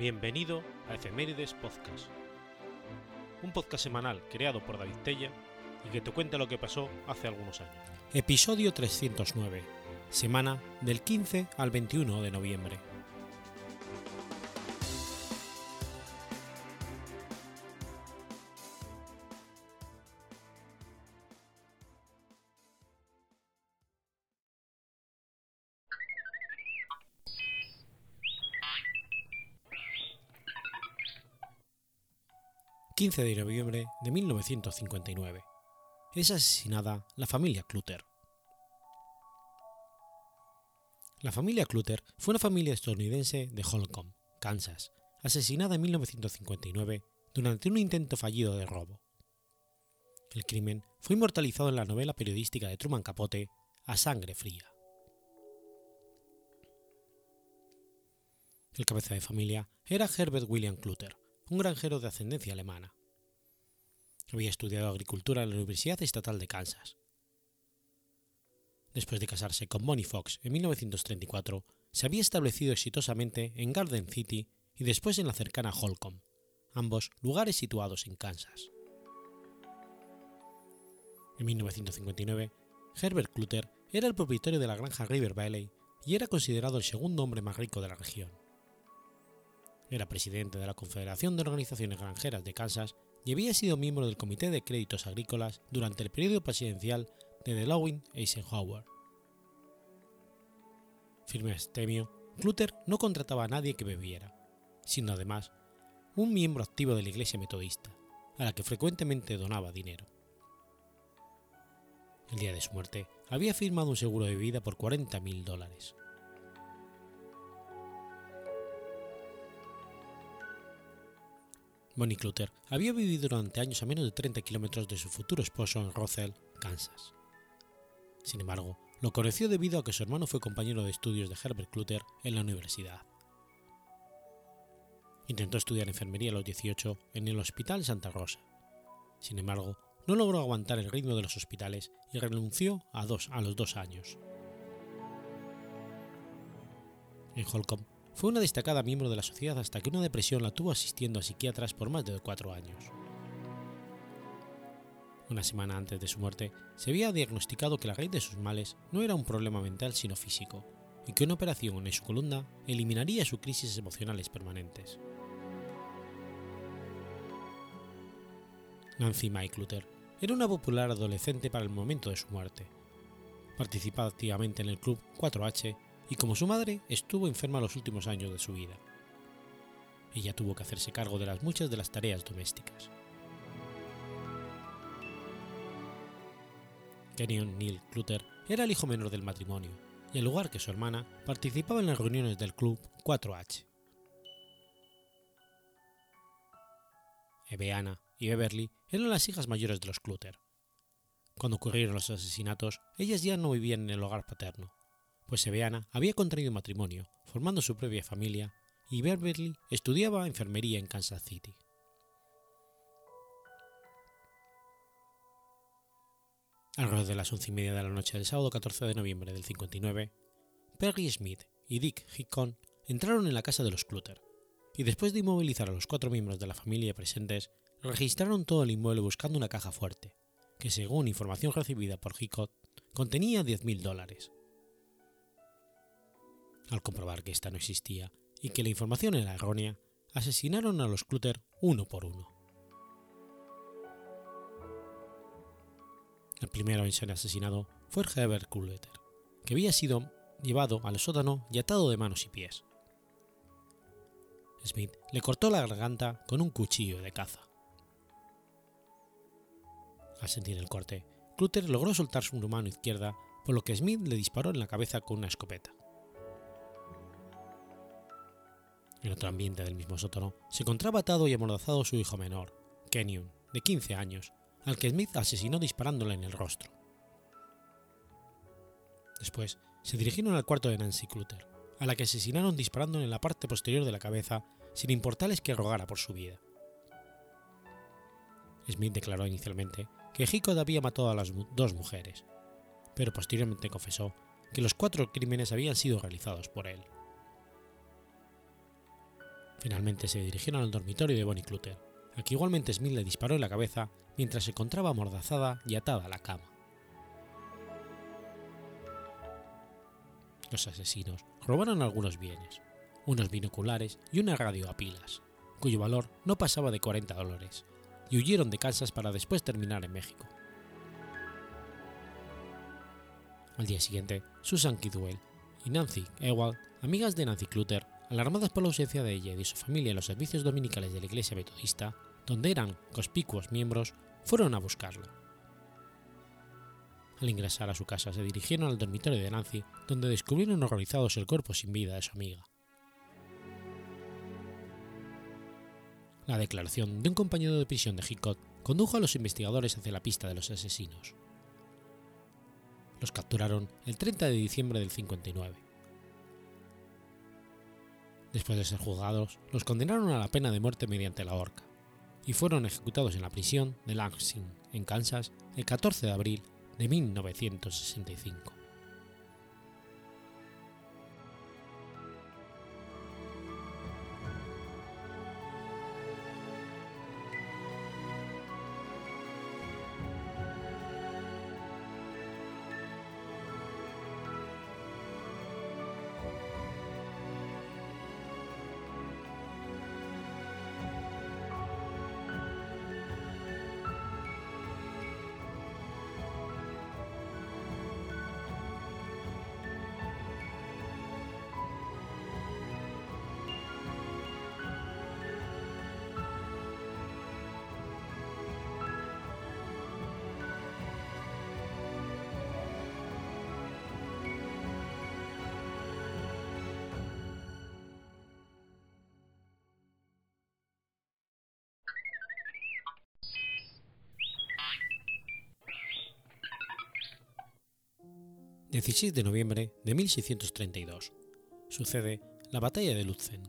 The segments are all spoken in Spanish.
Bienvenido a Efemérides Podcast, un podcast semanal creado por David Tella y que te cuenta lo que pasó hace algunos años. Episodio 309, semana del 15 al 21 de noviembre. 15 de noviembre de 1959. Es asesinada la familia Clutter. La familia Clutter fue una familia estadounidense de Holcomb, Kansas, asesinada en 1959 durante un intento fallido de robo. El crimen fue inmortalizado en la novela periodística de Truman Capote, A Sangre Fría. El cabeza de familia era Herbert William Clutter, un granjero de ascendencia alemana. Había estudiado agricultura en la Universidad Estatal de Kansas. Después de casarse con Bonnie Fox en 1934, se había establecido exitosamente en Garden City y después en la cercana Holcomb, ambos lugares situados en Kansas. En 1959, Herbert Clutter era el propietario de la granja River Valley y era considerado el segundo hombre más rico de la región. Era presidente de la Confederación de Organizaciones Granjeras de Kansas y había sido miembro del Comité de Créditos Agrícolas durante el periodo presidencial de DeLorean Eisenhower. Firme astemio, Clutter no contrataba a nadie que bebiera, siendo además un miembro activo de la Iglesia Metodista, a la que frecuentemente donaba dinero. El día de su muerte había firmado un seguro de vida por 40 mil dólares. Bonnie Clutter había vivido durante años a menos de 30 kilómetros de su futuro esposo en Rothel, Kansas. Sin embargo, lo conoció debido a que su hermano fue compañero de estudios de Herbert Clutter en la universidad. Intentó estudiar enfermería a los 18 en el Hospital Santa Rosa. Sin embargo, no logró aguantar el ritmo de los hospitales y renunció a, dos, a los dos años. En Holcomb fue una destacada miembro de la sociedad hasta que una depresión la tuvo asistiendo a psiquiatras por más de cuatro años. Una semana antes de su muerte, se había diagnosticado que la raíz de sus males no era un problema mental sino físico, y que una operación en su columna eliminaría sus crisis emocionales permanentes. Nancy Mike Luther era una popular adolescente para el momento de su muerte. Participaba activamente en el club 4H y como su madre estuvo enferma los últimos años de su vida. Ella tuvo que hacerse cargo de las muchas de las tareas domésticas. Kenyon Neil Clutter era el hijo menor del matrimonio y al lugar que su hermana participaba en las reuniones del club 4H. Ebeana y Beverly eran las hijas mayores de los Clutter. Cuando ocurrieron los asesinatos, ellas ya no vivían en el hogar paterno, pues Ebeana había contraído matrimonio, formando su propia familia, y Beverly estudiaba enfermería en Kansas City. Alrededor de las once y media de la noche del sábado 14 de noviembre del 59, Perry Smith y Dick Hickon entraron en la casa de los Clutter, y después de inmovilizar a los cuatro miembros de la familia presentes, registraron todo el inmueble buscando una caja fuerte, que según información recibida por Hickok, contenía 10.000 dólares. Al comprobar que esta no existía y que la información era errónea, asesinaron a los Clutter uno por uno. El primero en ser asesinado fue Herbert Clutter, que había sido llevado al sótano y atado de manos y pies. Smith le cortó la garganta con un cuchillo de caza. Al sentir el corte, Clutter logró soltar su mano izquierda, por lo que Smith le disparó en la cabeza con una escopeta. En otro ambiente del mismo sótano se encontraba atado y amordazado su hijo menor, Kenyon, de 15 años, al que Smith asesinó disparándole en el rostro. Después se dirigieron al cuarto de Nancy Clutter, a la que asesinaron disparándole en la parte posterior de la cabeza sin importarles que rogara por su vida. Smith declaró inicialmente que Hicod había matado a las dos mujeres, pero posteriormente confesó que los cuatro crímenes habían sido realizados por él. Finalmente se dirigieron al dormitorio de Bonnie Clutter, a que igualmente Smith le disparó en la cabeza mientras se encontraba amordazada y atada a la cama. Los asesinos robaron algunos bienes, unos binoculares y una radio a pilas, cuyo valor no pasaba de 40 dólares, y huyeron de Kansas para después terminar en México. Al día siguiente, Susan Kidwell y Nancy Ewald, amigas de Nancy Clutter, alarmadas por la ausencia de ella y de su familia en los servicios dominicales de la iglesia metodista, donde eran conspicuos miembros, fueron a buscarla. Al ingresar a su casa se dirigieron al dormitorio de Nancy, donde descubrieron horrorizados el cuerpo sin vida de su amiga. La declaración de un compañero de prisión de Hickox condujo a los investigadores hacia la pista de los asesinos. Los capturaron el 30 de diciembre del 59. Después de ser juzgados, los condenaron a la pena de muerte mediante la horca y fueron ejecutados en la prisión de Lansing, en Kansas, el 14 de abril de 1965. 16 de noviembre de 1632. Sucede la Batalla de Lutzen.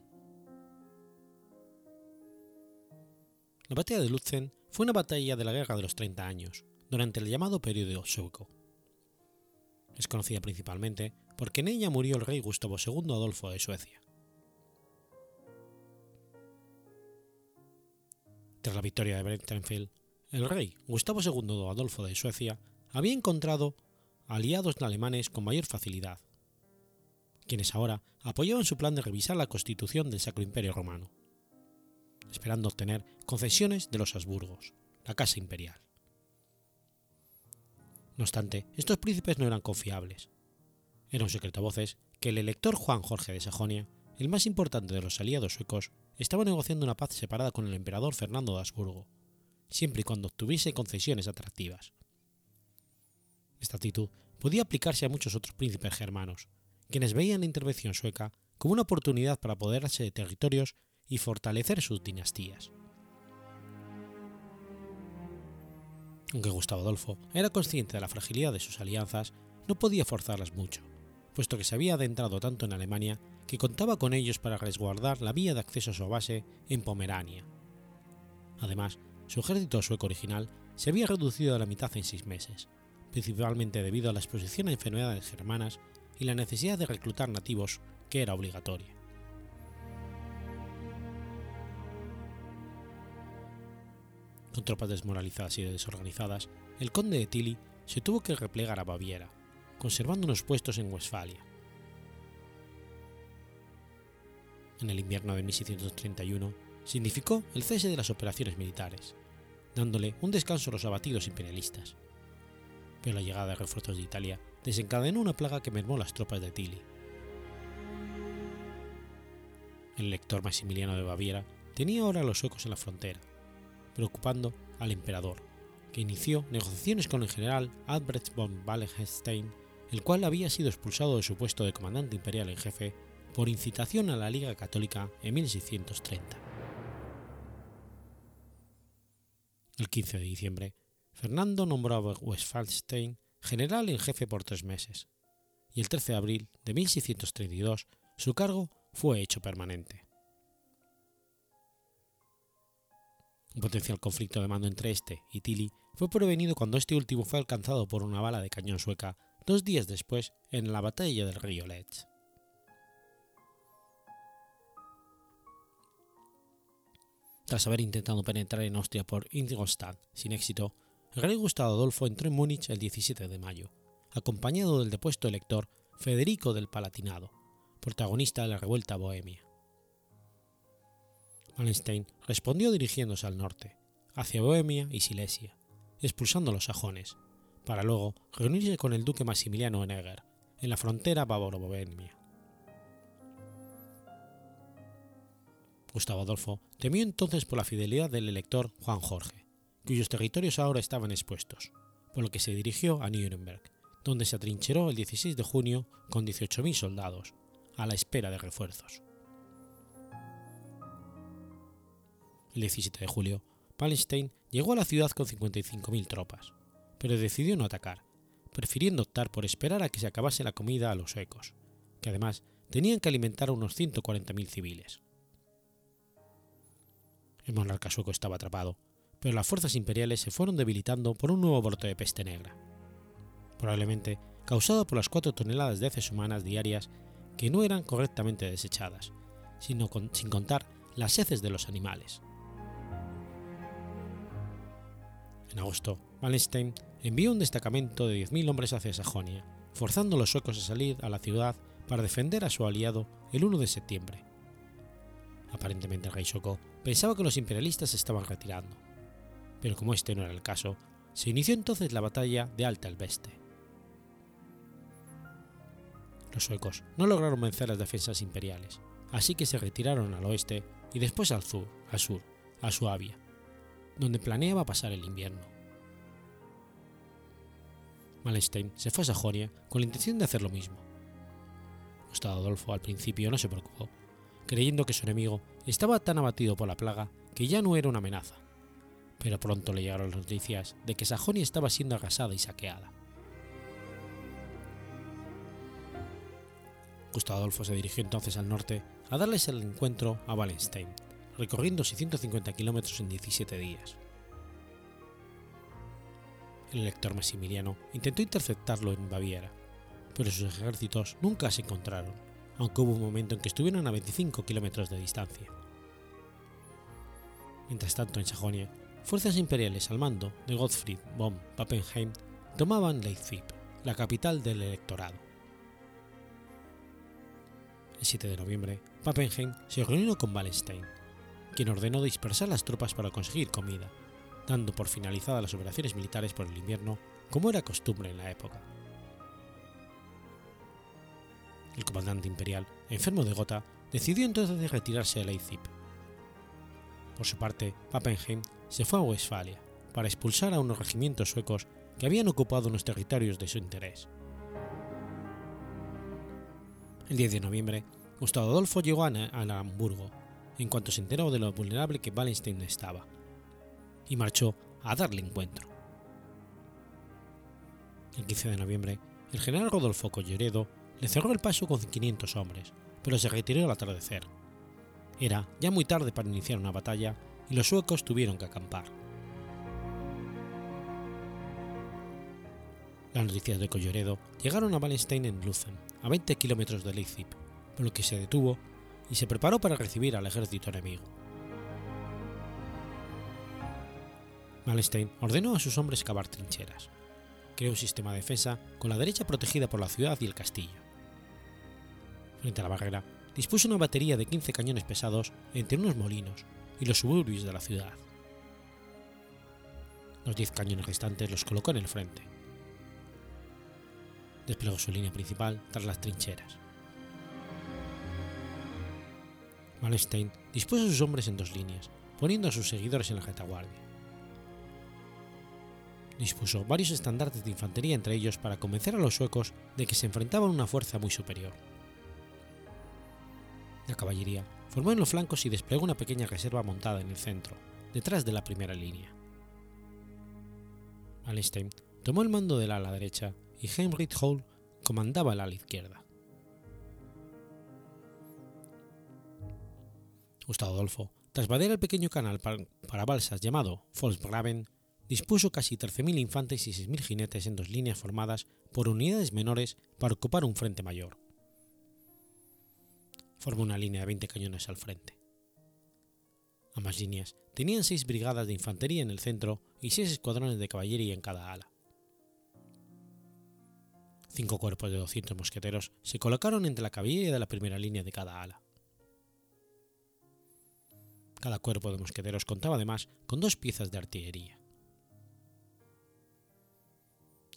La Batalla de Lutzen fue una batalla de la Guerra de los Treinta Años, durante el llamado periodo sueco. Es conocida principalmente porque en ella murió el rey Gustavo II Adolfo de Suecia. Tras la victoria de Breitenfeld, el rey Gustavo II Adolfo de Suecia había encontrado aliados alemanes con mayor facilidad, quienes ahora apoyaban su plan de revisar la constitución del Sacro Imperio Romano, esperando obtener concesiones de los Habsburgos, la Casa Imperial. No obstante, estos príncipes no eran confiables. Era un secreto voces que el elector Juan Jorge de Sajonia, el más importante de los aliados suecos, estaba negociando una paz separada con el emperador Fernando de Habsburgo, siempre y cuando obtuviese concesiones atractivas. Esta actitud podía aplicarse a muchos otros príncipes germanos, quienes veían la intervención sueca como una oportunidad para apoderarse de territorios y fortalecer sus dinastías. Aunque Gustavo Adolfo era consciente de la fragilidad de sus alianzas, no podía forzarlas mucho, puesto que se había adentrado tanto en Alemania que contaba con ellos para resguardar la vía de acceso a su base en Pomerania. Además, su ejército sueco original se había reducido a la mitad en seis meses, principalmente debido a la exposición a enfermedades germanas y la necesidad de reclutar nativos, que era obligatoria. Con tropas desmoralizadas y desorganizadas, el conde de Tilly se tuvo que replegar a Baviera, conservando unos puestos en Westfalia. En el invierno de 1631 significó el cese de las operaciones militares, dándole un descanso a los abatidos imperialistas pero la llegada de refuerzos de Italia desencadenó una plaga que mermó las tropas de Tilly. El elector Maximiliano de Baviera tenía ahora los suecos en la frontera, preocupando al emperador, que inició negociaciones con el general Albrecht von Wallenstein, el cual había sido expulsado de su puesto de comandante imperial en jefe por incitación a la Liga Católica en 1630. El 15 de diciembre, Fernando nombró a Westphalstein general en jefe por tres meses, y el 13 de abril de 1632 su cargo fue hecho permanente. Un potencial conflicto de mando entre este y Tilly fue prevenido cuando este último fue alcanzado por una bala de cañón sueca dos días después en la batalla del río Lech. Tras haber intentado penetrar en Austria por Ingolstadt sin éxito, rey Gustavo Adolfo entró en Múnich el 17 de mayo, acompañado del depuesto elector Federico del Palatinado, protagonista de la revuelta bohemia. Wallenstein respondió dirigiéndose al norte, hacia Bohemia y Silesia, expulsando a los sajones, para luego reunirse con el duque Maximiliano Eger, en la frontera bávaro-bohemia. Gustavo Adolfo temió entonces por la fidelidad del elector Juan Jorge, cuyos territorios ahora estaban expuestos, por lo que se dirigió a Nuremberg, donde se atrincheró el 16 de junio con 18.000 soldados, a la espera de refuerzos. El 17 de julio, Palestine llegó a la ciudad con 55.000 tropas, pero decidió no atacar, prefiriendo optar por esperar a que se acabase la comida a los suecos, que además tenían que alimentar a unos 140.000 civiles. El monarca sueco estaba atrapado, pero las fuerzas imperiales se fueron debilitando por un nuevo brote de peste negra, probablemente causado por las 4 toneladas de heces humanas diarias que no eran correctamente desechadas, sino sin contar las heces de los animales. En agosto, Wallenstein envió un destacamento de 10.000 hombres hacia Sajonia, forzando a los suecos a salir a la ciudad para defender a su aliado el 1 de septiembre. Aparentemente el rey sueco pensaba que los imperialistas se estaban retirando, pero como este no era el caso, se inició entonces la batalla de Alta Elbeste. Los suecos no lograron vencer las defensas imperiales, así que se retiraron al oeste y después al sur, al sur, a Suabia, donde planeaba pasar el invierno. Wallenstein se fue a Sajonia con la intención de hacer lo mismo. Gustavo Adolfo al principio no se preocupó, creyendo que su enemigo estaba tan abatido por la plaga que ya no era una amenaza, pero pronto le llegaron las noticias de que Sajonia estaba siendo arrasada y saqueada. Gustavo Adolfo se dirigió entonces al norte a darles el encuentro a Wallenstein, recorriendo 650 kilómetros en 17 días. El elector Maximiliano intentó interceptarlo en Baviera, pero sus ejércitos nunca se encontraron, aunque hubo un momento en que estuvieron a 25 kilómetros de distancia. Mientras tanto, en Sajonia, fuerzas imperiales al mando de Gottfried von Pappenheim tomaban Leipzig, la capital del electorado. El 7 de noviembre, Pappenheim se reunió con Wallenstein, quien ordenó dispersar las tropas para conseguir comida, dando por finalizadas las operaciones militares por el invierno, como era costumbre en la época. El comandante imperial, enfermo de gota, decidió entonces retirarse a Leipzig. Por su parte, Pappenheim se fue a Westfalia para expulsar a unos regimientos suecos que habían ocupado unos territorios de su interés. El 10 de noviembre, Gustavo Adolfo llegó a Hamburgo, en cuanto se enteró de lo vulnerable que Wallenstein estaba, y marchó a darle encuentro. El 15 de noviembre, el general Rodolfo Colloredo le cerró el paso con 500 hombres, pero se retiró al atardecer. Era ya muy tarde para iniciar una batalla y los suecos tuvieron que acampar. Las noticias de Colloredo llegaron a Wallenstein en Lutzen, a 20 kilómetros de Leipzig, por lo que se detuvo y se preparó para recibir al ejército enemigo. Wallenstein ordenó a sus hombres cavar trincheras. Creó un sistema de defensa con la derecha protegida por la ciudad y el castillo. Frente a la barrera, dispuso una batería de 15 cañones pesados entre unos molinos y los suburbios de la ciudad. Los 10 cañones restantes los colocó en el frente. Desplegó su línea principal tras las trincheras. Wallenstein dispuso a sus hombres en dos líneas, poniendo a sus seguidores en la retaguardia. Dispuso varios estandartes de infantería entre ellos para convencer a los suecos de que se enfrentaban a una fuerza muy superior. La caballería formó en los flancos y desplegó una pequeña reserva montada en el centro, detrás de la primera línea. Wallenstein tomó el mando del ala derecha y Heinrich Hall comandaba el ala izquierda. Gustavo Adolfo, tras vadear el pequeño canal para, balsas llamado Volksgraben, dispuso casi 13.000 infantes y 6.000 jinetes en dos líneas formadas por unidades menores para ocupar un frente mayor. Formó una línea de 20 cañones al frente. Ambas líneas tenían seis brigadas de infantería en el centro y seis escuadrones de caballería en cada ala. Cinco cuerpos de 200 mosqueteros se colocaron entre la caballería de la primera línea de cada ala. Cada cuerpo de mosqueteros contaba además con dos piezas de artillería.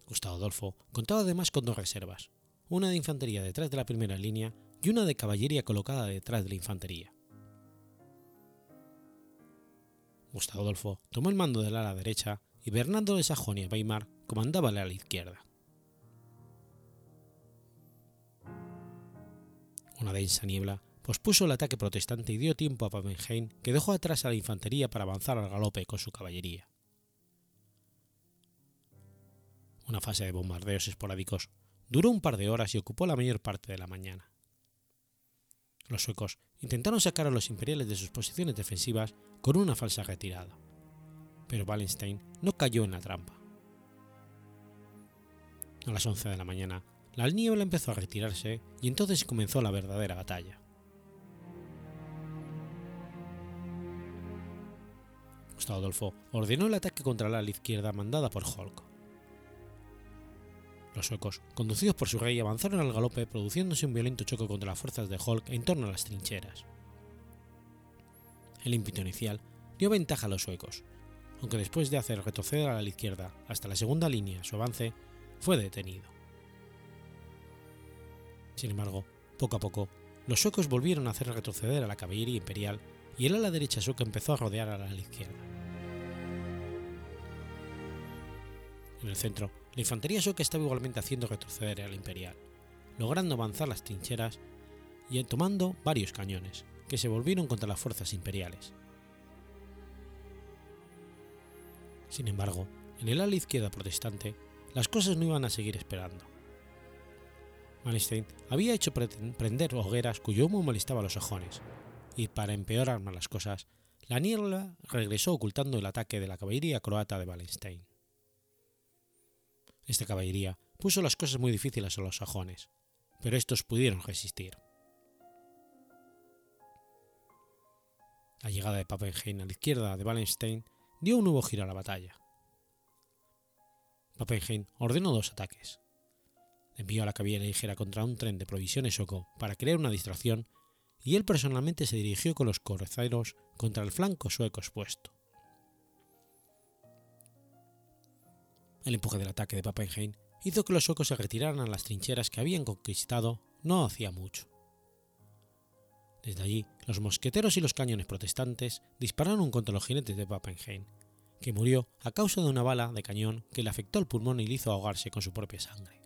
Gustavo Adolfo contaba además con dos reservas, una de infantería detrás de la primera línea y una de caballería colocada detrás de la infantería. Gustavo Adolfo tomó el mando del ala derecha y Bernardo de Sajonia-Weimar comandaba el ala izquierda. Una densa niebla pospuso el ataque protestante y dio tiempo a Pappenheim, que dejó atrás a la infantería para avanzar al galope con su caballería. Una fase de bombardeos esporádicos duró un par de horas y ocupó la mayor parte de la mañana. Los suecos intentaron sacar a los imperiales de sus posiciones defensivas con una falsa retirada, pero Wallenstein no cayó en la trampa. A las 11 de la mañana, la niebla empezó a retirarse y entonces comenzó la verdadera batalla. Gustavo Adolfo ordenó el ataque contra la ala izquierda mandada por Holk. Los suecos, conducidos por su rey, avanzaron al galope produciéndose un violento choque contra las fuerzas de Holk en torno a las trincheras. El ímpetu inicial dio ventaja a los suecos, aunque después de hacer retroceder a la izquierda hasta la segunda línea su avance fue detenido. Sin embargo, poco a poco, los suecos volvieron a hacer retroceder a la caballería imperial y el ala derecha sueca empezó a rodear a la izquierda. En el centro, la infantería sueca estaba igualmente haciendo retroceder a la imperial, logrando avanzar las trincheras y tomando varios cañones, que se volvieron contra las fuerzas imperiales. Sin embargo, en el ala izquierda protestante, las cosas no iban a seguir esperando. Wallenstein había hecho prender hogueras cuyo humo molestaba a los sajones, y para empeorar más las cosas, la niebla regresó ocultando el ataque de la caballería croata de Wallenstein. Esta caballería puso las cosas muy difíciles a los sajones, pero estos pudieron resistir. La llegada de Pappenheim a la izquierda de Wallenstein dio un nuevo giro a la batalla. Pappenheim ordenó dos ataques. Envió a la caballería ligera contra un tren de provisiones Soco para crear una distracción y él personalmente se dirigió con los corceros contra el flanco sueco expuesto. El empuje del ataque de Pappenheim hizo que los suecos se retiraran a las trincheras que habían conquistado no hacía mucho. Desde allí, los mosqueteros y los cañones protestantes dispararon contra los jinetes de Pappenheim, que murió a causa de una bala de cañón que le afectó el pulmón y le hizo ahogarse con su propia sangre.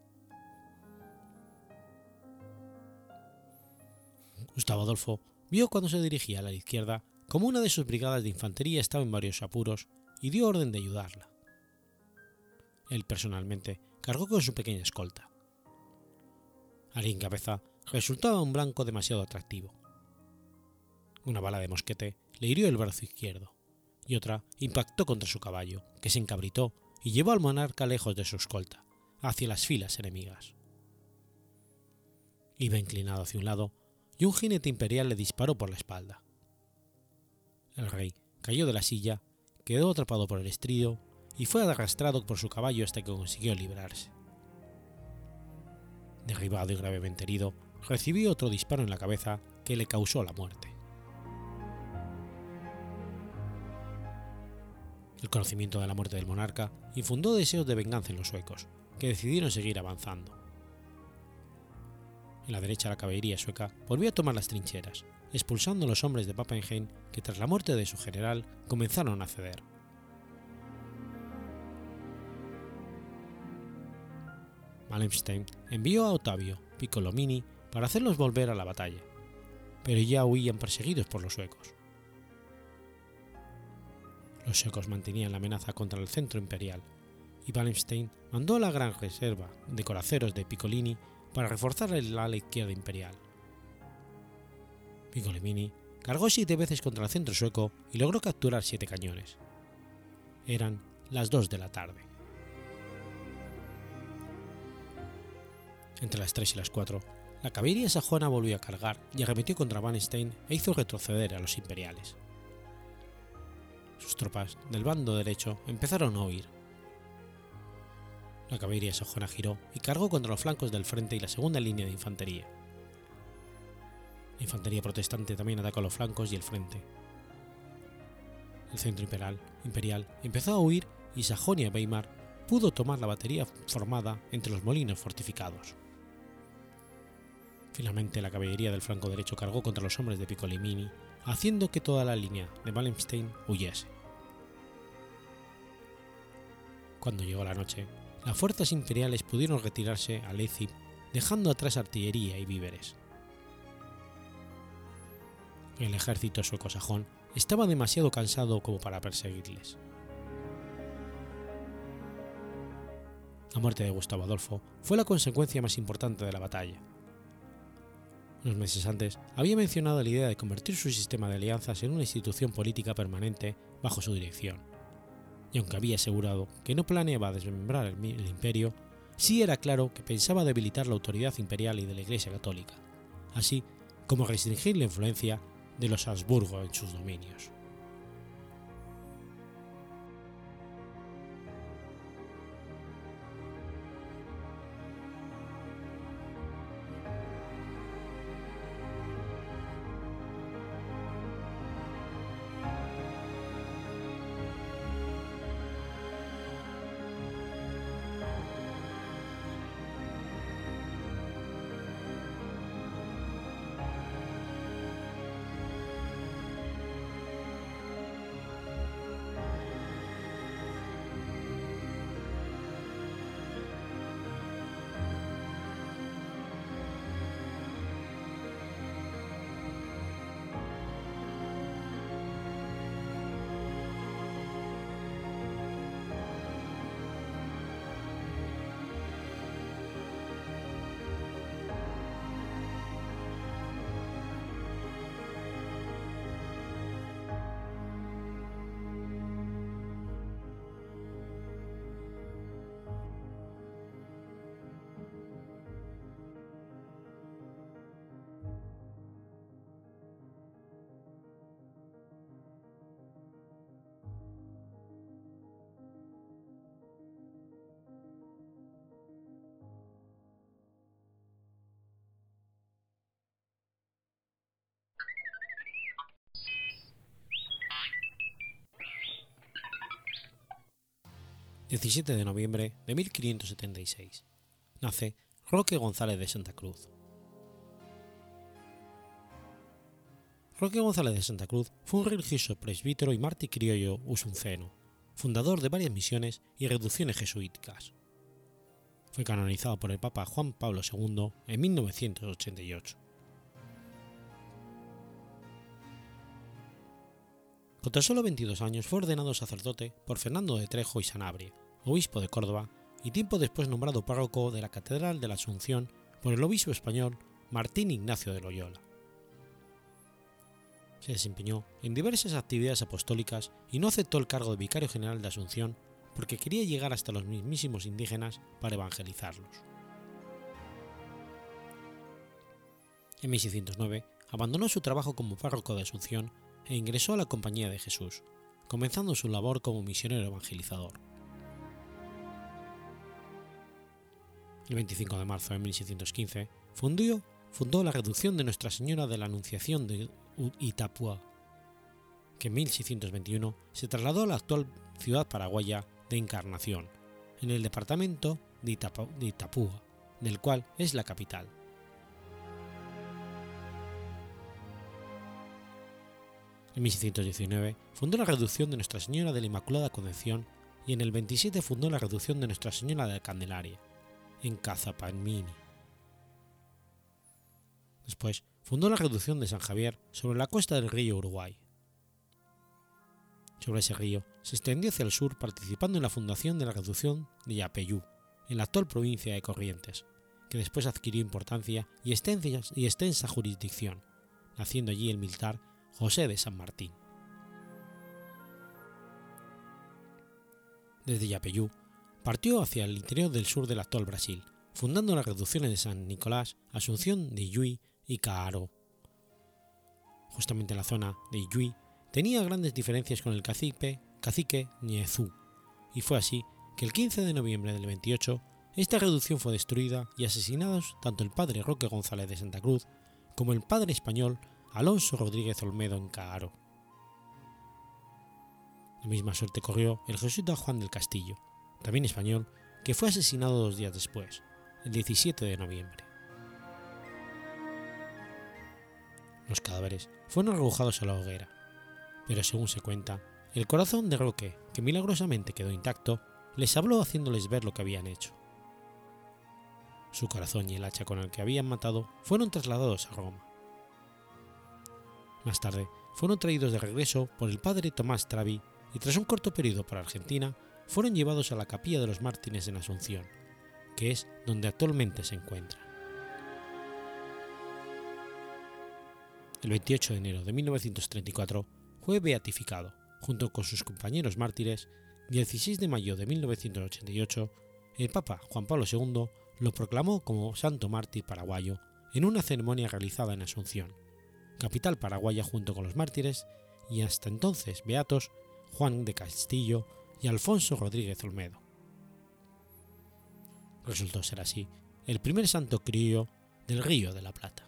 Gustavo Adolfo vio cuando se dirigía a la izquierda como una de sus brigadas de infantería estaba en varios apuros y dio orden de ayudarla. Él personalmente cargó con su pequeña escolta. Alguien cabeza resultaba un blanco demasiado atractivo. Una bala de mosquete le hirió el brazo izquierdo y otra impactó contra su caballo, que se encabritó y llevó al monarca lejos de su escolta, hacia las filas enemigas. Iba inclinado hacia un lado y un jinete imperial le disparó por la espalda. El rey cayó de la silla, quedó atrapado por el estrido y fue arrastrado por su caballo hasta que consiguió librarse. Derribado y gravemente herido, recibió otro disparo en la cabeza que le causó la muerte. El conocimiento de la muerte del monarca infundó deseos de venganza en los suecos, que decidieron seguir avanzando en la derecha la caballería sueca volvió a tomar las trincheras, expulsando a los hombres de Pappenheim que tras la muerte de su general comenzaron a ceder. Malmstein envió a Ottavio Piccolomini para hacerlos volver a la batalla, pero ya huían perseguidos por los suecos. Los suecos mantenían la amenaza contra el centro imperial, y Wallenstein mandó a la gran reserva de coraceros de Piccolini para reforzar el ala izquierda imperial. Piccolomini cargó siete veces contra el centro sueco y logró capturar siete cañones. Eran las dos de la tarde. Entre las tres y las cuatro, la caballería sajona volvió a cargar y arremetió contra Wallenstein e hizo retroceder a los imperiales. tropas del bando derecho empezaron a huir. La caballería sajona giró y cargó contra los flancos del frente y la segunda línea de infantería. La infantería protestante también atacó los flancos y el frente. El centro imperial, imperial empezó a huir y Sajonia-Weimar pudo tomar la batería formada entre los molinos fortificados. Finalmente la caballería del flanco derecho cargó contra los hombres de Piccolomini, haciendo que toda la línea de Wallenstein huyese. Cuando llegó la noche, las fuerzas imperiales pudieron retirarse a Leipzig, dejando atrás artillería y víveres. El ejército sueco-sajón estaba demasiado cansado como para perseguirles. La muerte de Gustavo Adolfo fue la consecuencia más importante de la batalla. Unos meses antes había mencionado la idea de convertir su sistema de alianzas en una institución política permanente bajo su dirección, y aunque había asegurado que no planeaba desmembrar el, imperio, sí era claro que pensaba debilitar la autoridad imperial y de la Iglesia Católica, así como restringir la influencia de los Habsburgo en sus dominios. 17 de noviembre de 1576. Nace Roque González de Santa Cruz. Roque González de Santa Cruz fue un religioso presbítero y mártir criollo usunceno, fundador de varias misiones y reducciones jesuíticas. Fue canonizado por el Papa Juan Pablo II en 1988. Con tan solo 22 años fue ordenado sacerdote por Fernando de Trejo y Sanabria, obispo de Córdoba, y tiempo después nombrado párroco de la Catedral de la Asunción por el obispo español Martín Ignacio de Loyola. Se desempeñó en diversas actividades apostólicas y no aceptó el cargo de vicario general de Asunción porque quería llegar hasta los mismísimos indígenas para evangelizarlos. En 1609 abandonó su trabajo como párroco de Asunción e ingresó a la Compañía de Jesús, comenzando su labor como misionero evangelizador. El 25 de marzo de 1615 fundó, fundó la reducción de Nuestra Señora de la Anunciación de Itapúa, que en 1621 se trasladó a la actual ciudad paraguaya de Encarnación, en el departamento de, de Itapúa, del cual es la capital. En 1619 fundó la reducción de Nuestra Señora de la Inmaculada Concepción y en el 27 fundó la reducción de Nuestra Señora de la Candelaria, en Cazapamini. Después fundó la reducción de San Javier sobre la costa del río Uruguay. Sobre ese río se extendió hacia el sur participando en la fundación de la reducción de Yapeyú, en la actual provincia de Corrientes, que después adquirió importancia y extensa jurisdicción, naciendo allí el militar José de San Martín. Desde Yapeyú partió hacia el interior del sur del actual Brasil, fundando las reducciones de San Nicolás, Asunción de Yui y Caaro. Justamente en la zona de Yui tenía grandes diferencias con el cacique cacique Niezú, y fue así que el 15 de noviembre del 28 esta reducción fue destruida y asesinados tanto el padre Roque González de Santa Cruz como el padre español Alonso Rodríguez Olmedo en Caaro. La misma suerte corrió el jesuita Juan del Castillo, también español, que fue asesinado dos días después, el 17 de noviembre. Los cadáveres fueron arrojados a la hoguera, pero según se cuenta, el corazón de Roque, que milagrosamente quedó intacto, les habló haciéndoles ver lo que habían hecho. Su corazón y el hacha con el que habían matado fueron trasladados a Roma. Más tarde, fueron traídos de regreso por el padre Tomás Travi y tras un corto periodo por Argentina, fueron llevados a la capilla de los mártires en Asunción, que es donde actualmente se encuentra. El 28 de enero de 1934 fue beatificado, junto con sus compañeros mártires, y el 16 de mayo de 1988 el Papa Juan Pablo II lo proclamó como santo mártir paraguayo en una ceremonia realizada en Asunción, capital paraguaya junto con los mártires y hasta entonces beatos Juan de Castillo y Alfonso Rodríguez Olmedo. Resultó ser así el primer santo crío del Río de la Plata.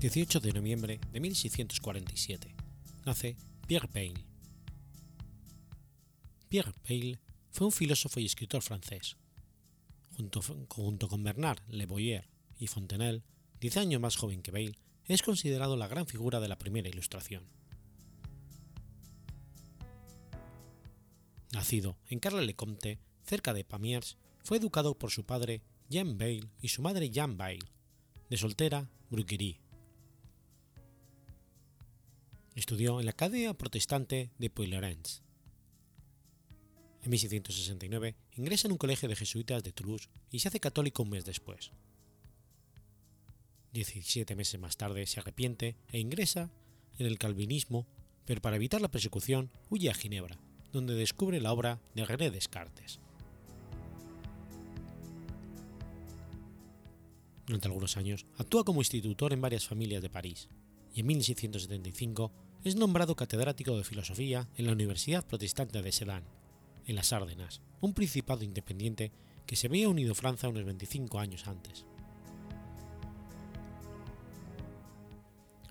18 de noviembre de 1647. Nace Pierre Bayle. Pierre Bayle fue un filósofo y escritor francés. Junto, con Bernard Le Boyer y Fontenelle, 10 años más joven que Bayle, es considerado la gran figura de la primera ilustración. Nacido en Carles-le-Comte, cerca de Pamiers, fue educado por su padre Jean Bayle y su madre Jean Bayle, de soltera Bruguerie, Estudió en la Academia Protestante de Puylaurens. En 1669 ingresa en un colegio de jesuitas de Toulouse y se hace católico un mes después. Diecisiete meses más tarde se arrepiente e ingresa en el calvinismo, pero para evitar la persecución huye a Ginebra, donde descubre la obra de René Descartes. Durante algunos años actúa como institutor en varias familias de París y en 1675 es nombrado catedrático de filosofía en la Universidad Protestante de Sedan, en las Árdenas, un principado independiente que se había unido a Francia unos 25 años antes.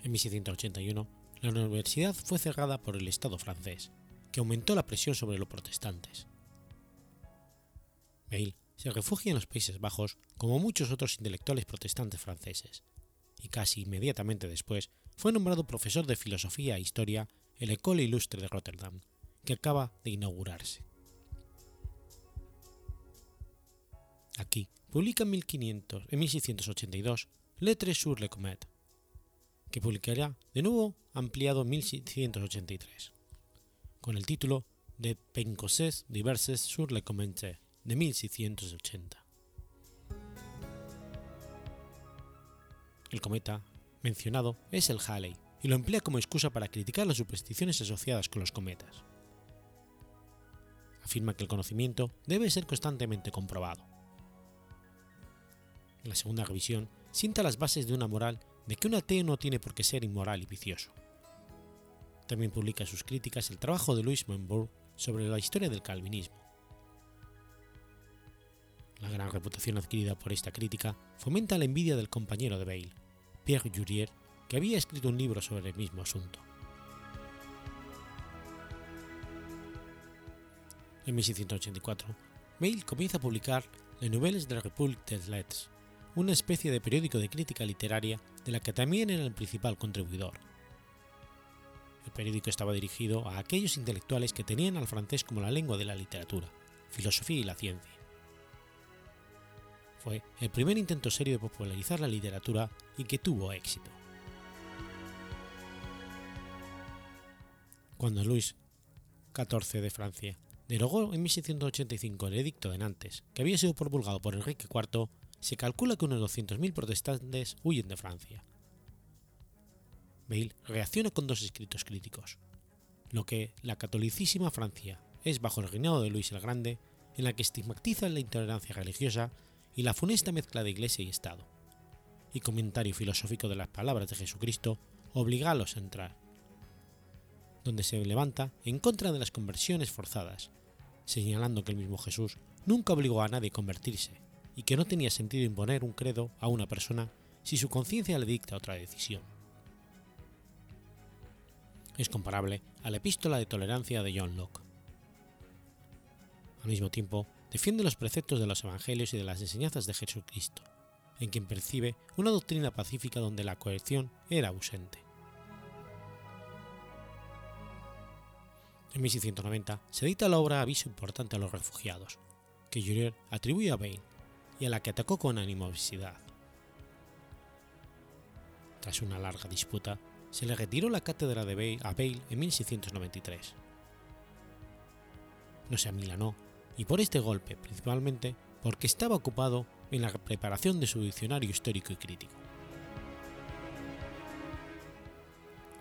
En 1681, la universidad fue cerrada por el Estado francés, que aumentó la presión sobre los protestantes. Bale se refugia en los Países Bajos como muchos otros intelectuales protestantes franceses, y casi inmediatamente después fue nombrado profesor de filosofía e historia en la École Illustre de Rotterdam, que acaba de inaugurarse. Aquí publica en, 1500, en 1682 Lettres sur le Comet, que publicará de nuevo ampliado en 1683, con el título de Pensées diverses sur le Comete de 1680. El cometa mencionado es el Halley y lo emplea como excusa para criticar las supersticiones asociadas con los cometas. Afirma que el conocimiento debe ser constantemente comprobado. En la segunda revisión sienta las bases de una moral de que un ateo no tiene por qué ser inmoral y vicioso. También publica sus críticas el trabajo de Louis Monbourg sobre la historia del calvinismo. La gran reputación adquirida por esta crítica fomenta la envidia del compañero de Bale, Pierre Jurier, que había escrito un libro sobre el mismo asunto. En 1684, Bale comienza a publicar Les Nouvelles de la République des Lettres, una especie de periódico de crítica literaria de la que también era el principal contribuidor. El periódico estaba dirigido a aquellos intelectuales que tenían al francés como la lengua de la literatura, filosofía y la ciencia. Fue el primer intento serio de popularizar la literatura y que tuvo éxito. Cuando Luis XIV de Francia derogó en 1685 el edicto de Nantes, que había sido promulgado por Enrique IV, se calcula que unos 200.000 protestantes huyen de Francia. Bale reacciona con dos escritos críticos. Lo que la catolicísima Francia es bajo el reinado de Luis el Grande, en la que estigmatiza la intolerancia religiosa y la funesta mezcla de Iglesia y Estado, y comentario filosófico de las palabras de Jesucristo, obligalos a entrar, donde se levanta en contra de las conversiones forzadas, señalando que el mismo Jesús nunca obligó a nadie a convertirse y que no tenía sentido imponer un credo a una persona si su conciencia le dicta otra decisión. Es comparable a la epístola de tolerancia de John Locke. Al mismo tiempo, defiende los preceptos de los evangelios y de las enseñanzas de Jesucristo, en quien percibe una doctrina pacífica donde la coerción era ausente. En 1690 se edita la obra Aviso importante a los refugiados, que Jurier atribuye a Bain y a la que atacó con animosidad. Tras una larga disputa, se le retiró la cátedra de Bale a Bale en 1693. No se amilanó, y por este golpe principalmente porque estaba ocupado en la preparación de su diccionario histórico y crítico.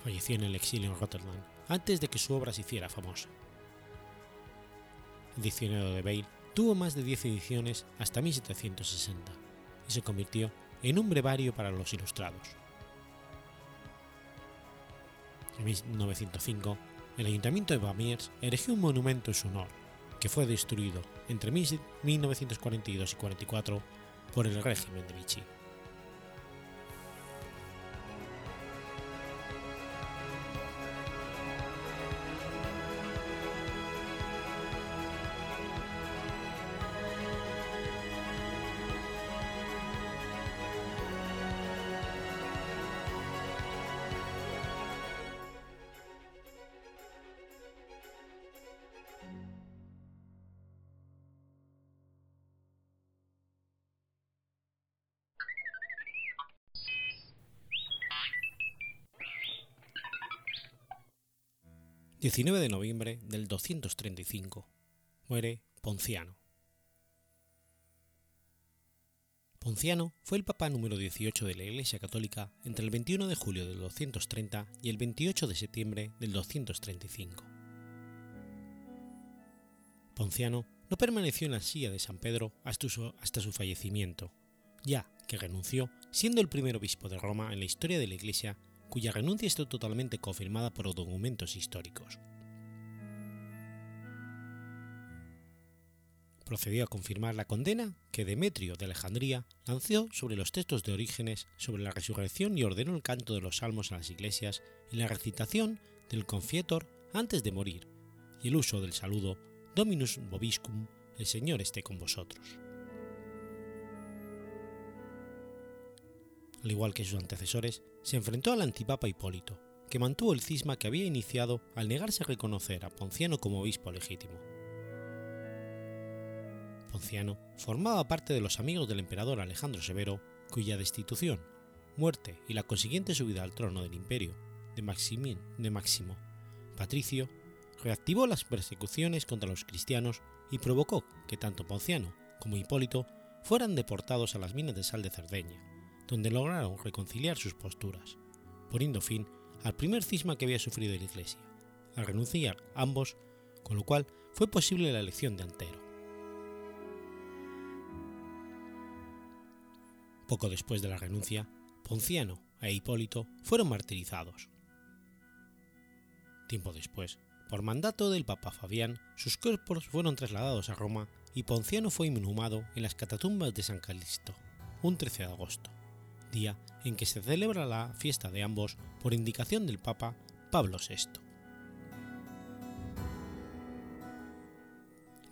Falleció en el exilio en Rotterdam antes de que su obra se hiciera famosa. El diccionario de Bale tuvo más de 10 ediciones hasta 1760 y se convirtió en un brevario para los ilustrados. En 1905, el ayuntamiento de Bamiers erigió un monumento en su honor, que fue destruido entre 1942 y 44 por el régimen de Vichy. 19 de noviembre del 235. Muere Ponciano. Ponciano fue el papa número 18 de la Iglesia Católica entre el 21 de julio del 230 y el 28 de septiembre del 235. Ponciano no permaneció en la silla de San Pedro hasta su, hasta su fallecimiento, ya que renunció siendo el primer obispo de Roma en la historia de la Iglesia cuya renuncia está totalmente confirmada por documentos históricos. Procedió a confirmar la condena que Demetrio de Alejandría lanzó sobre los textos de Orígenes sobre la resurrección y ordenó el canto de los salmos a las iglesias y la recitación del Confietor antes de morir, y el uso del saludo Dominus Vobiscum el Señor esté con vosotros. Al igual que sus antecesores, se enfrentó al antipapa Hipólito, que mantuvo el cisma que había iniciado al negarse a reconocer a Ponciano como obispo legítimo. Ponciano formaba parte de los amigos del emperador Alejandro Severo, cuya destitución, muerte y la consiguiente subida al trono del imperio de, Maximín, de Máximo Patricio reactivó las persecuciones contra los cristianos y provocó que tanto Ponciano como Hipólito fueran deportados a las minas de sal de Cerdeña, donde lograron reconciliar sus posturas, poniendo fin al primer cisma que había sufrido la Iglesia, a renunciar ambos, con lo cual fue posible la elección de Antero. Poco después de la renuncia, Ponciano e Hipólito fueron martirizados. Tiempo después, por mandato del Papa Fabián, sus cuerpos fueron trasladados a Roma y Ponciano fue inhumado en las catatumbas de San Calixto, un 13 de agosto, día en que se celebra la fiesta de ambos por indicación del Papa Pablo VI.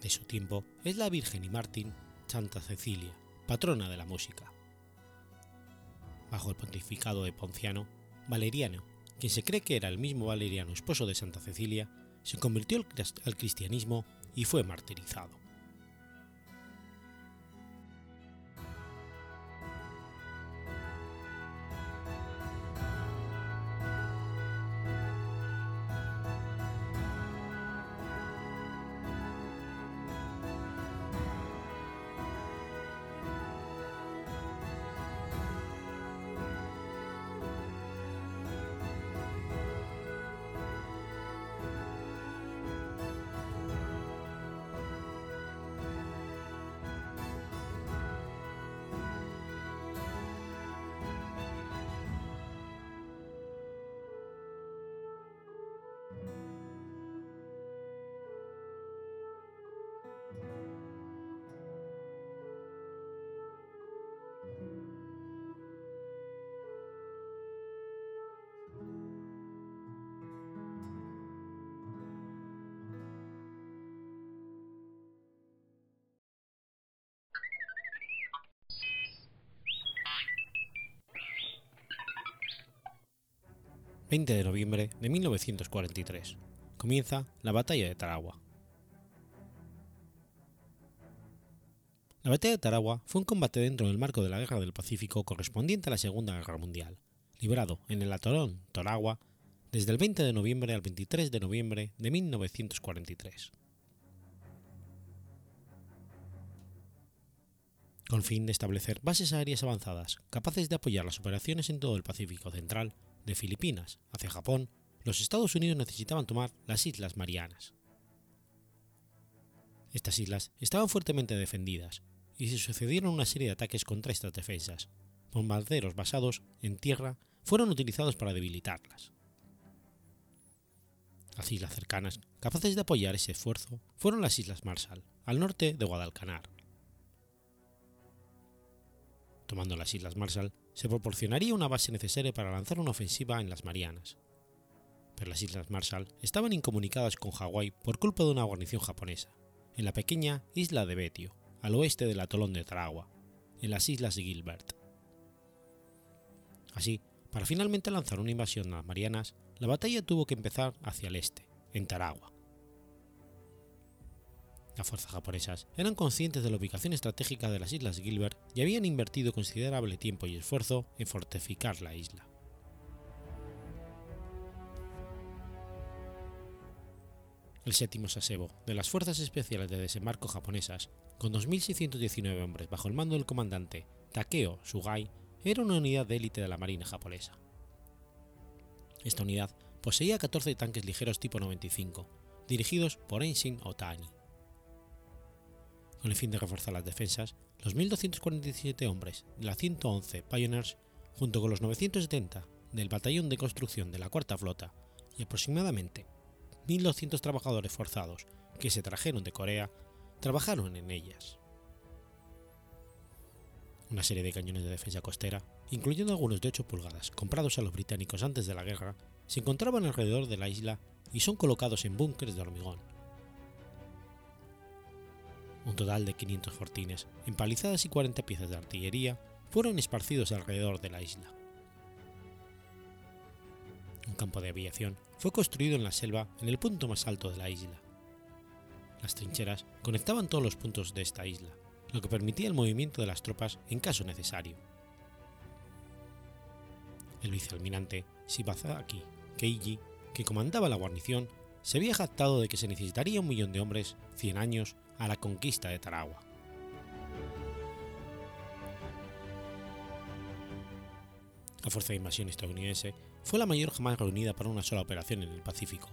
De su tiempo es la Virgen y Martín Santa Cecilia, patrona de la música. Bajo el pontificado de Ponciano, Valeriano, quien se cree que era el mismo Valeriano esposo de Santa Cecilia, se convirtió al cristianismo y fue martirizado. 20 de noviembre de 1943. Comienza la Batalla de Taragua. La Batalla de Taragua fue un combate dentro del marco de la Guerra del Pacífico correspondiente a la Segunda Guerra Mundial, librado en el atolón Taragua desde el 20 de noviembre al 23 de noviembre de 1943. Con fin de establecer bases aéreas avanzadas capaces de apoyar las operaciones en todo el Pacífico Central, de Filipinas hacia Japón, los Estados Unidos necesitaban tomar las Islas Marianas. Estas islas estaban fuertemente defendidas y se sucedieron una serie de ataques contra estas defensas. Bombarderos basados en tierra fueron utilizados para debilitarlas. Las islas cercanas, capaces de apoyar ese esfuerzo, fueron las Islas Marshall, al norte de Guadalcanar. Tomando las Islas Marshall, se proporcionaría una base necesaria para lanzar una ofensiva en las Marianas. Pero las Islas Marshall estaban incomunicadas con Hawái por culpa de una guarnición japonesa, en la pequeña isla de Betio, al oeste del atolón de Taragua, en las Islas Gilbert. Así, para finalmente lanzar una invasión a las Marianas, la batalla tuvo que empezar hacia el este, en Taragua. Las fuerzas japonesas eran conscientes de la ubicación estratégica de las Islas Gilbert y habían invertido considerable tiempo y esfuerzo en fortificar la isla. El séptimo Sasebo de las Fuerzas Especiales de Desembarco japonesas, con 2.619 hombres bajo el mando del comandante Takeo Sugai, era una unidad de élite de la Marina japonesa. Esta unidad poseía 14 tanques ligeros tipo 95, dirigidos por Enshin Otani con el fin de reforzar las defensas, los 1.247 hombres de la 111 Pioneers, junto con los 970 del Batallón de Construcción de la Cuarta Flota y aproximadamente 1.200 trabajadores forzados que se trajeron de Corea, trabajaron en ellas. Una serie de cañones de defensa costera, incluyendo algunos de 8 pulgadas comprados a los británicos antes de la guerra, se encontraban alrededor de la isla y son colocados en búnkeres de hormigón Un total de 500 fortines, empalizadas y 40 piezas de artillería fueron esparcidos alrededor de la isla. Un campo de aviación fue construido en la selva en el punto más alto de la isla. Las trincheras conectaban todos los puntos de esta isla, lo que permitía el movimiento de las tropas en caso necesario. El vicealmirante Shibazaki Keiji, que comandaba la guarnición, se había jactado de que se necesitaría un millón de hombres 100 años a la conquista de Tarawa. La fuerza de invasión estadounidense fue la mayor jamás reunida para una sola operación en el Pacífico,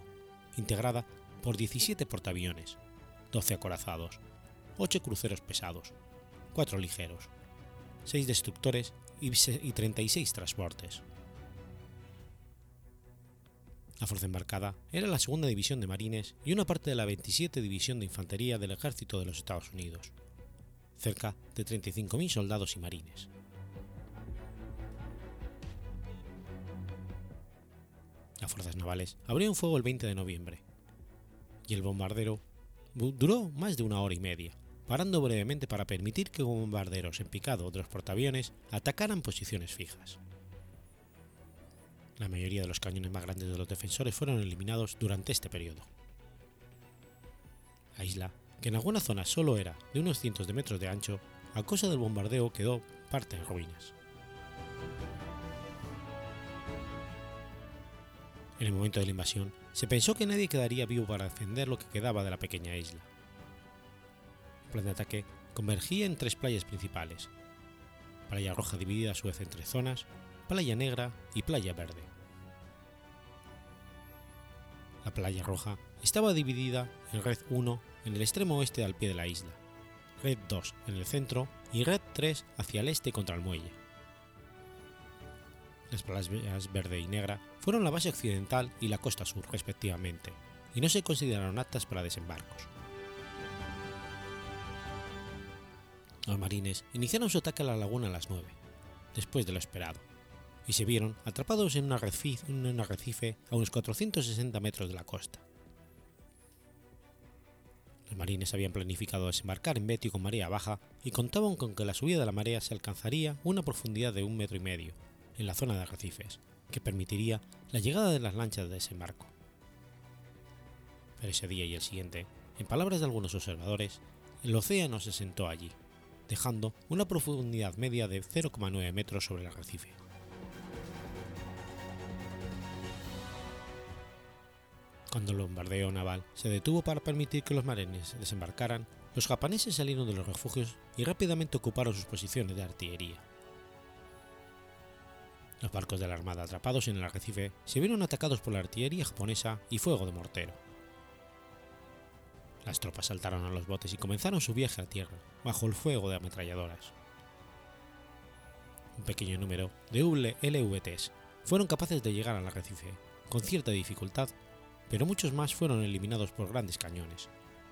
integrada por 17 portaaviones, 12 acorazados, 8 cruceros pesados, 4 ligeros, 6 destructores y 36 transportes. La fuerza embarcada era la segunda división de marines y una parte de la 27 división de infantería del ejército de los Estados Unidos, cerca de 35.000 soldados y marines. Las fuerzas navales abrieron fuego el 20 de noviembre, y el bombardero duró más de una hora y media, parando brevemente para permitir que bombarderos en picado de los portaaviones atacaran posiciones fijas. La mayoría de los cañones más grandes de los defensores fueron eliminados durante este periodo. La isla, que en algunas zonas solo era de unos cientos de metros de ancho, a causa del bombardeo quedó parte en ruinas. En el momento de la invasión, se pensó que nadie quedaría vivo para defender lo que quedaba de la pequeña isla. El plan de ataque convergía en tres playas principales, Playa Roja dividida a su vez en tres zonas, Playa Negra y Playa Verde. La Playa Roja estaba dividida en Red 1 en el extremo oeste al pie de la isla, Red 2 en el centro y Red 3 hacia el este contra el muelle. Las playas verde y negra fueron la base occidental y la costa sur respectivamente, y no se consideraron aptas para desembarcos. Los marines iniciaron su ataque a la laguna a las 9, después de lo esperado, y se vieron atrapados en un arrecife, a unos 460 metros de la costa. Los marines habían planificado desembarcar en Betio con marea baja y contaban con que la subida de la marea se alcanzaría una profundidad de un metro y medio, en la zona de arrecifes, que permitiría la llegada de las lanchas de desembarco. Pero ese día y el siguiente, en palabras de algunos observadores, el océano se sentó allí, dejando una profundidad media de 0,9 metros sobre el arrecife. Cuando el bombardeo naval se detuvo para permitir que los marines desembarcaran, los japoneses salieron de los refugios y rápidamente ocuparon sus posiciones de artillería. Los barcos de la Armada atrapados en el arrecife se vieron atacados por la artillería japonesa y fuego de mortero. Las tropas saltaron a los botes y comenzaron su viaje a tierra, bajo el fuego de ametralladoras. Un pequeño número de LVTs fueron capaces de llegar al arrecife, con cierta dificultad, pero muchos más fueron eliminados por grandes cañones,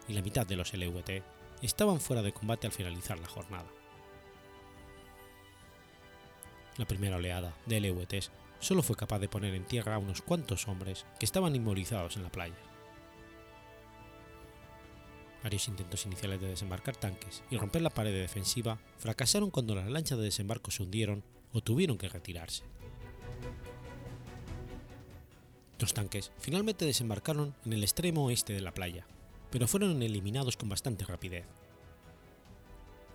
y la mitad de los LVT estaban fuera de combate al finalizar la jornada. La primera oleada de LVTs solo fue capaz de poner en tierra a unos cuantos hombres que estaban inmovilizados en la playa. Varios intentos iniciales de desembarcar tanques y romper la pared defensiva fracasaron cuando las lanchas de desembarco se hundieron o tuvieron que retirarse. Los tanques finalmente desembarcaron en el extremo oeste de la playa, pero fueron eliminados con bastante rapidez.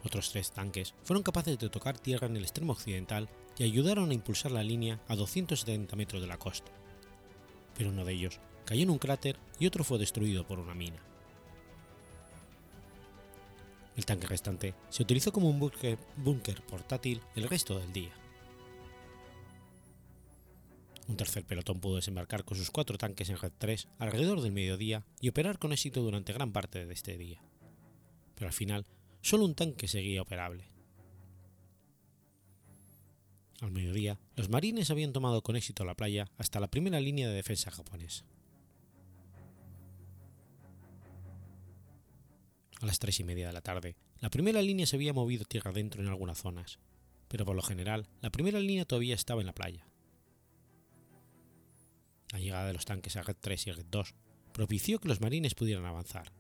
Otros tres tanques fueron capaces de tocar tierra en el extremo occidental y ayudaron a impulsar la línea a 270 metros de la costa, pero uno de ellos cayó en un cráter y otro fue destruido por una mina. El tanque restante se utilizó como un búnker portátil el resto del día. Un tercer pelotón pudo desembarcar con sus cuatro tanques en Red 3 alrededor del mediodía y operar con éxito durante gran parte de este día. Pero al final, solo un tanque seguía operable. Al mediodía, los marines habían tomado con éxito la playa hasta la primera línea de defensa japonesa. A las tres y media de la tarde, la primera línea se había movido tierra adentro en algunas zonas, pero por lo general la primera línea todavía estaba en la playa. La llegada de los tanques a Red 3 y Red 2 propició que los marines pudieran avanzar,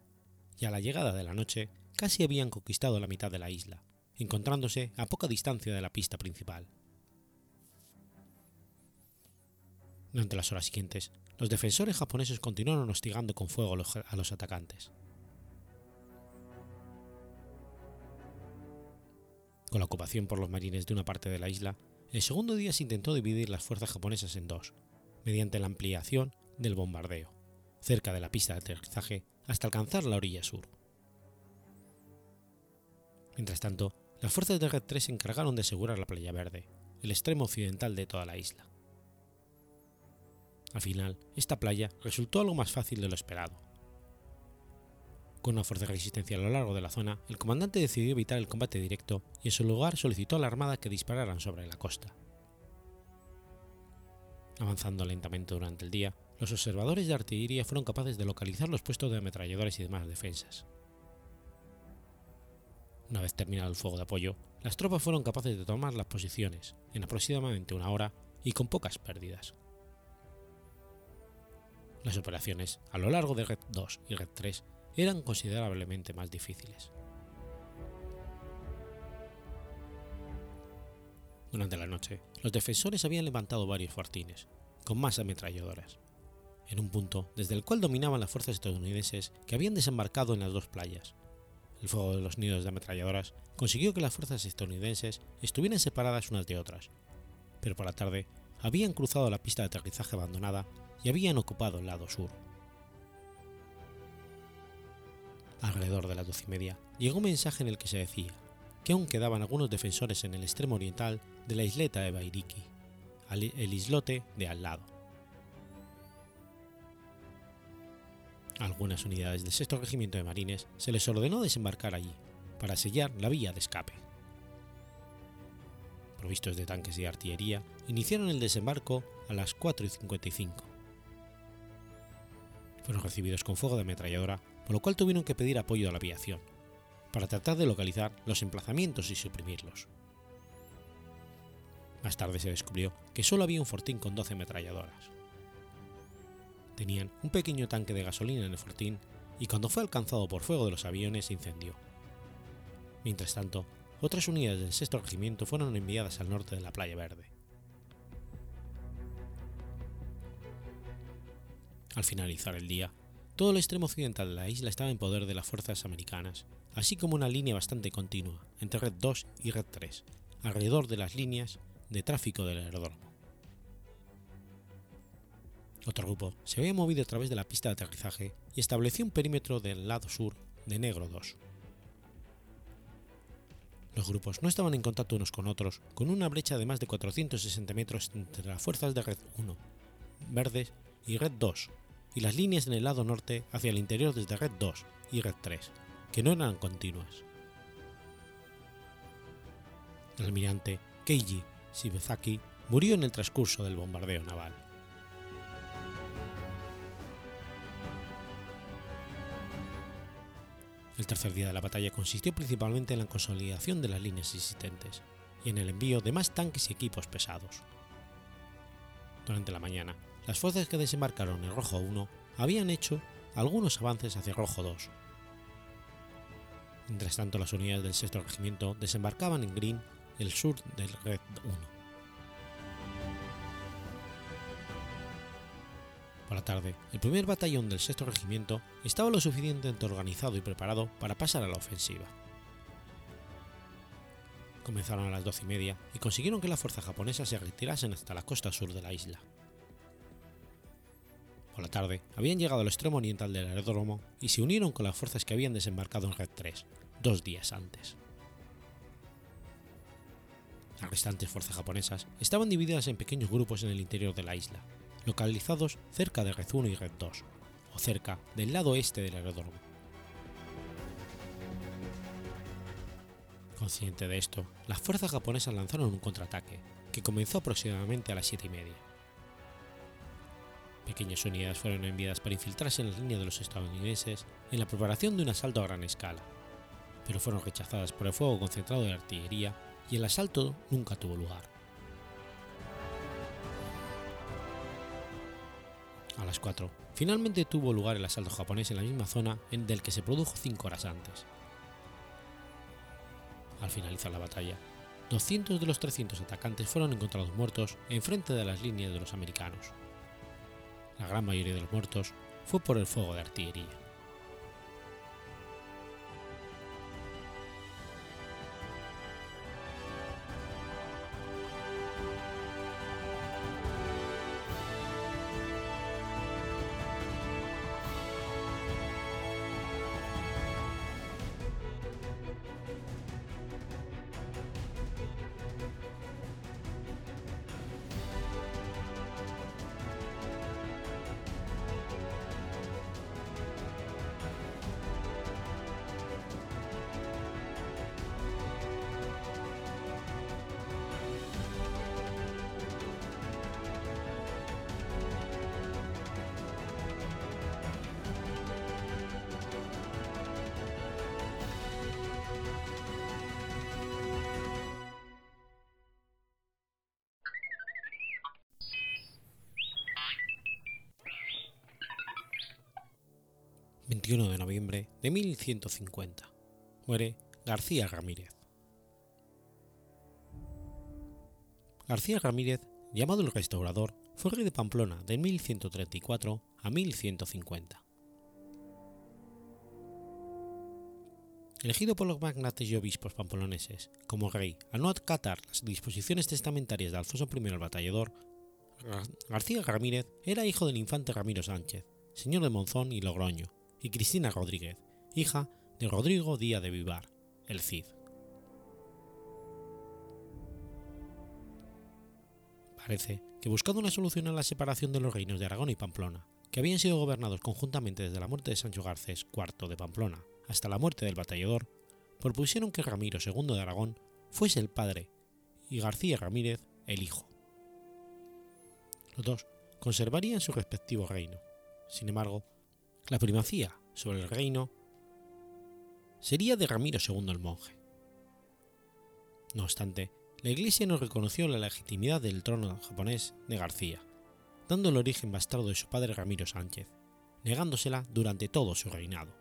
y a la llegada de la noche casi habían conquistado la mitad de la isla, encontrándose a poca distancia de la pista principal. Durante las horas siguientes, los defensores japoneses continuaron hostigando con fuego a los atacantes. Con la ocupación por los marines de una parte de la isla, el segundo día se intentó dividir las fuerzas japonesas en dos, mediante la ampliación del bombardeo, cerca de la pista de aterrizaje hasta alcanzar la orilla sur. Mientras tanto, las fuerzas de Red 3 se encargaron de asegurar la Playa Verde, el extremo occidental de toda la isla. Al final, esta playa resultó algo más fácil de lo esperado. Con una fuerte resistencia a lo largo de la zona, el comandante decidió evitar el combate directo y en su lugar solicitó a la Armada que dispararan sobre la costa. Avanzando lentamente durante el día, los observadores de artillería fueron capaces de localizar los puestos de ametralladores y demás defensas. Una vez terminado el fuego de apoyo, las tropas fueron capaces de tomar las posiciones en aproximadamente una hora y con pocas pérdidas. Las operaciones a lo largo de Red 2 y Red 3 eran considerablemente más difíciles. Durante la noche, los defensores habían levantado varios fortines, con más ametralladoras, en un punto desde el cual dominaban las fuerzas estadounidenses que habían desembarcado en las dos playas. El fuego de los nidos de ametralladoras consiguió que las fuerzas estadounidenses estuvieran separadas unas de otras, pero por la tarde habían cruzado la pista de aterrizaje abandonada y habían ocupado el lado sur. Alrededor de las doce y media llegó un mensaje en el que se decía que aún quedaban algunos defensores en el extremo oriental de la isleta de Bairiki, el islote de al lado. algunas unidades del sexto regimiento de marines se les ordenó desembarcar allí, para sellar la vía de escape. Provistos de tanques y artillería, iniciaron el desembarco a las 4 y 55 fueron recibidos con fuego de ametralladora, por lo cual tuvieron que pedir apoyo a la aviación, para tratar de localizar los emplazamientos y suprimirlos. Más tarde se descubrió que solo había un fortín con 12 ametralladoras. Tenían un pequeño tanque de gasolina en el fortín y cuando fue alcanzado por fuego de los aviones se incendió. Mientras tanto, otras unidades del sexto regimiento fueron enviadas al norte de la Playa Verde. Al finalizar el día, todo el extremo occidental de la isla estaba en poder de las fuerzas americanas, así como una línea bastante continua entre Red 2 y Red 3, alrededor de las líneas de tráfico del aeródromo. Otro grupo se había movido a través de la pista de aterrizaje y estableció un perímetro del lado sur de Negro 2. Los grupos no estaban en contacto unos con otros, con una brecha de más de 460 metros entre las fuerzas de Red 1, verdes, y Red 2, y las líneas en el lado norte hacia el interior desde Red 2 y Red 3, que no eran continuas. El almirante Keiji Shibazaki murió en el transcurso del bombardeo naval. El tercer día de la batalla consistió principalmente en la consolidación de las líneas existentes y en el envío de más tanques y equipos pesados. Durante la mañana, las fuerzas que desembarcaron en Rojo 1 habían hecho algunos avances hacia Rojo 2. Mientras tanto, las unidades del sexto regimiento desembarcaban en Green, el sur del Red 1. Por la tarde, el primer batallón del sexto regimiento estaba lo suficientemente organizado y preparado para pasar a la ofensiva. Comenzaron a las doce y media y consiguieron que las fuerzas japonesas se retirasen hasta la costa sur de la isla. Por la tarde, habían llegado al extremo oriental del aeródromo y se unieron con las fuerzas que habían desembarcado en Red 3, dos días antes. Las restantes fuerzas japonesas estaban divididas en pequeños grupos en el interior de la isla, localizados cerca de Red 1 y Red 2, o cerca del lado este del aeródromo. Consciente de esto, las fuerzas japonesas lanzaron un contraataque, que comenzó aproximadamente a las 7 y media. Pequeñas unidades fueron enviadas para infiltrarse en la línea de los estadounidenses en la preparación de un asalto a gran escala, pero fueron rechazadas por el fuego concentrado de artillería y el asalto nunca tuvo lugar. A las 4, finalmente tuvo lugar el asalto japonés en la misma zona en del que se produjo cinco horas antes, Al finalizar la batalla, 200 de los 300 atacantes fueron encontrados muertos enfrente de las líneas de los americanos. La gran mayoría de los muertos fue por el fuego de artillería. 21 de noviembre de 1150. Muere García Ramírez. García Ramírez, llamado el Restaurador, fue rey de Pamplona de 1134 a 1150. Elegido por los magnates y obispos pamploneses como rey al no acatar las disposiciones testamentarias de Alfonso I el Batallador, García Ramírez era hijo del infante Ramiro Sánchez, señor de Monzón y Logroño, y Cristina Rodríguez, hija de Rodrigo Díaz de Vivar, el Cid. Parece que buscando una solución a la separación de los reinos de Aragón y Pamplona, que habían sido gobernados conjuntamente desde la muerte de Sancho Garcés IV de Pamplona hasta la muerte del batallador, propusieron que Ramiro II de Aragón fuese el padre y García Ramírez el hijo. Los dos conservarían su respectivo reino. Sin embargo, la primacía sobre el reino sería de Ramiro II el monje. No obstante, la Iglesia no reconoció la legitimidad del trono japonés de García, dando el origen bastardo de su padre Ramiro Sánchez, negándosela durante todo su reinado.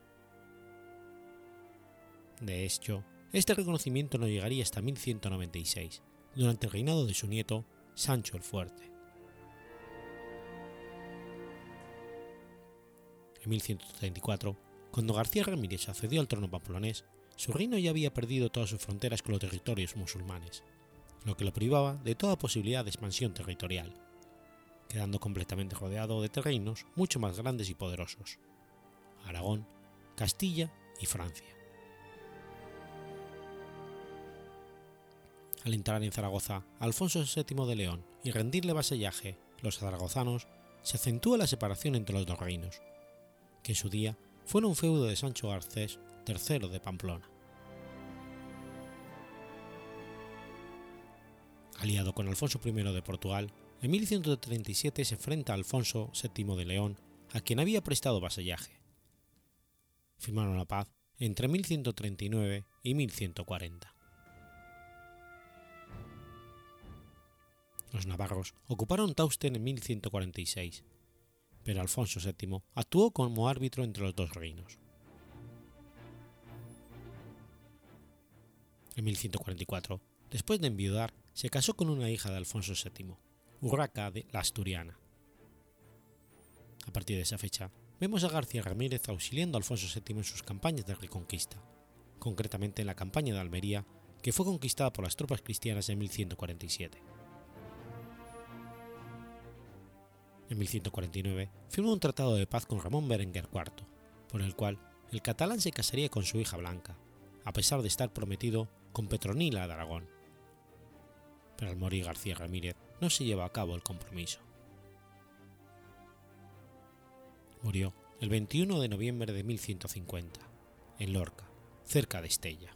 De hecho, este reconocimiento no llegaría hasta 1196, durante el reinado de su nieto Sancho el Fuerte. En 1134, cuando García Ramírez accedió al trono pamplonés, su reino ya había perdido todas sus fronteras con los territorios musulmanes, lo que lo privaba de toda posibilidad de expansión territorial, quedando completamente rodeado de terrenos mucho más grandes y poderosos, Aragón, Castilla y Francia. Al entrar en Zaragoza, Alfonso VII de León y rendirle vasallaje, los zaragozanos, se acentúa la separación entre los dos reinos, que en su día fueron un feudo de Sancho Garcés III de Pamplona. Aliado con Alfonso I de Portugal, en 1137 se enfrenta a Alfonso VII de León, a quien había prestado vasallaje. Firmaron la paz entre 1139 y 1140. Los navarros ocuparon Tausten en 1146 pero Alfonso VII actuó como árbitro entre los dos reinos. En 1144, después de enviudar, se casó con una hija de Alfonso VII, Urraca de la Asturiana. A partir de esa fecha, vemos a García Ramírez auxiliando a Alfonso VII en sus campañas de reconquista, concretamente en la campaña de Almería, que fue conquistada por las tropas cristianas en 1147. En 1149, firmó un tratado de paz con Ramón Berenguer IV, por el cual el catalán se casaría con su hija Blanca, a pesar de estar prometido con Petronila de Aragón. Pero al morir García Ramírez no se llevó a cabo el compromiso. Murió el 21 de noviembre de 1150, en Lorca, cerca de Estella.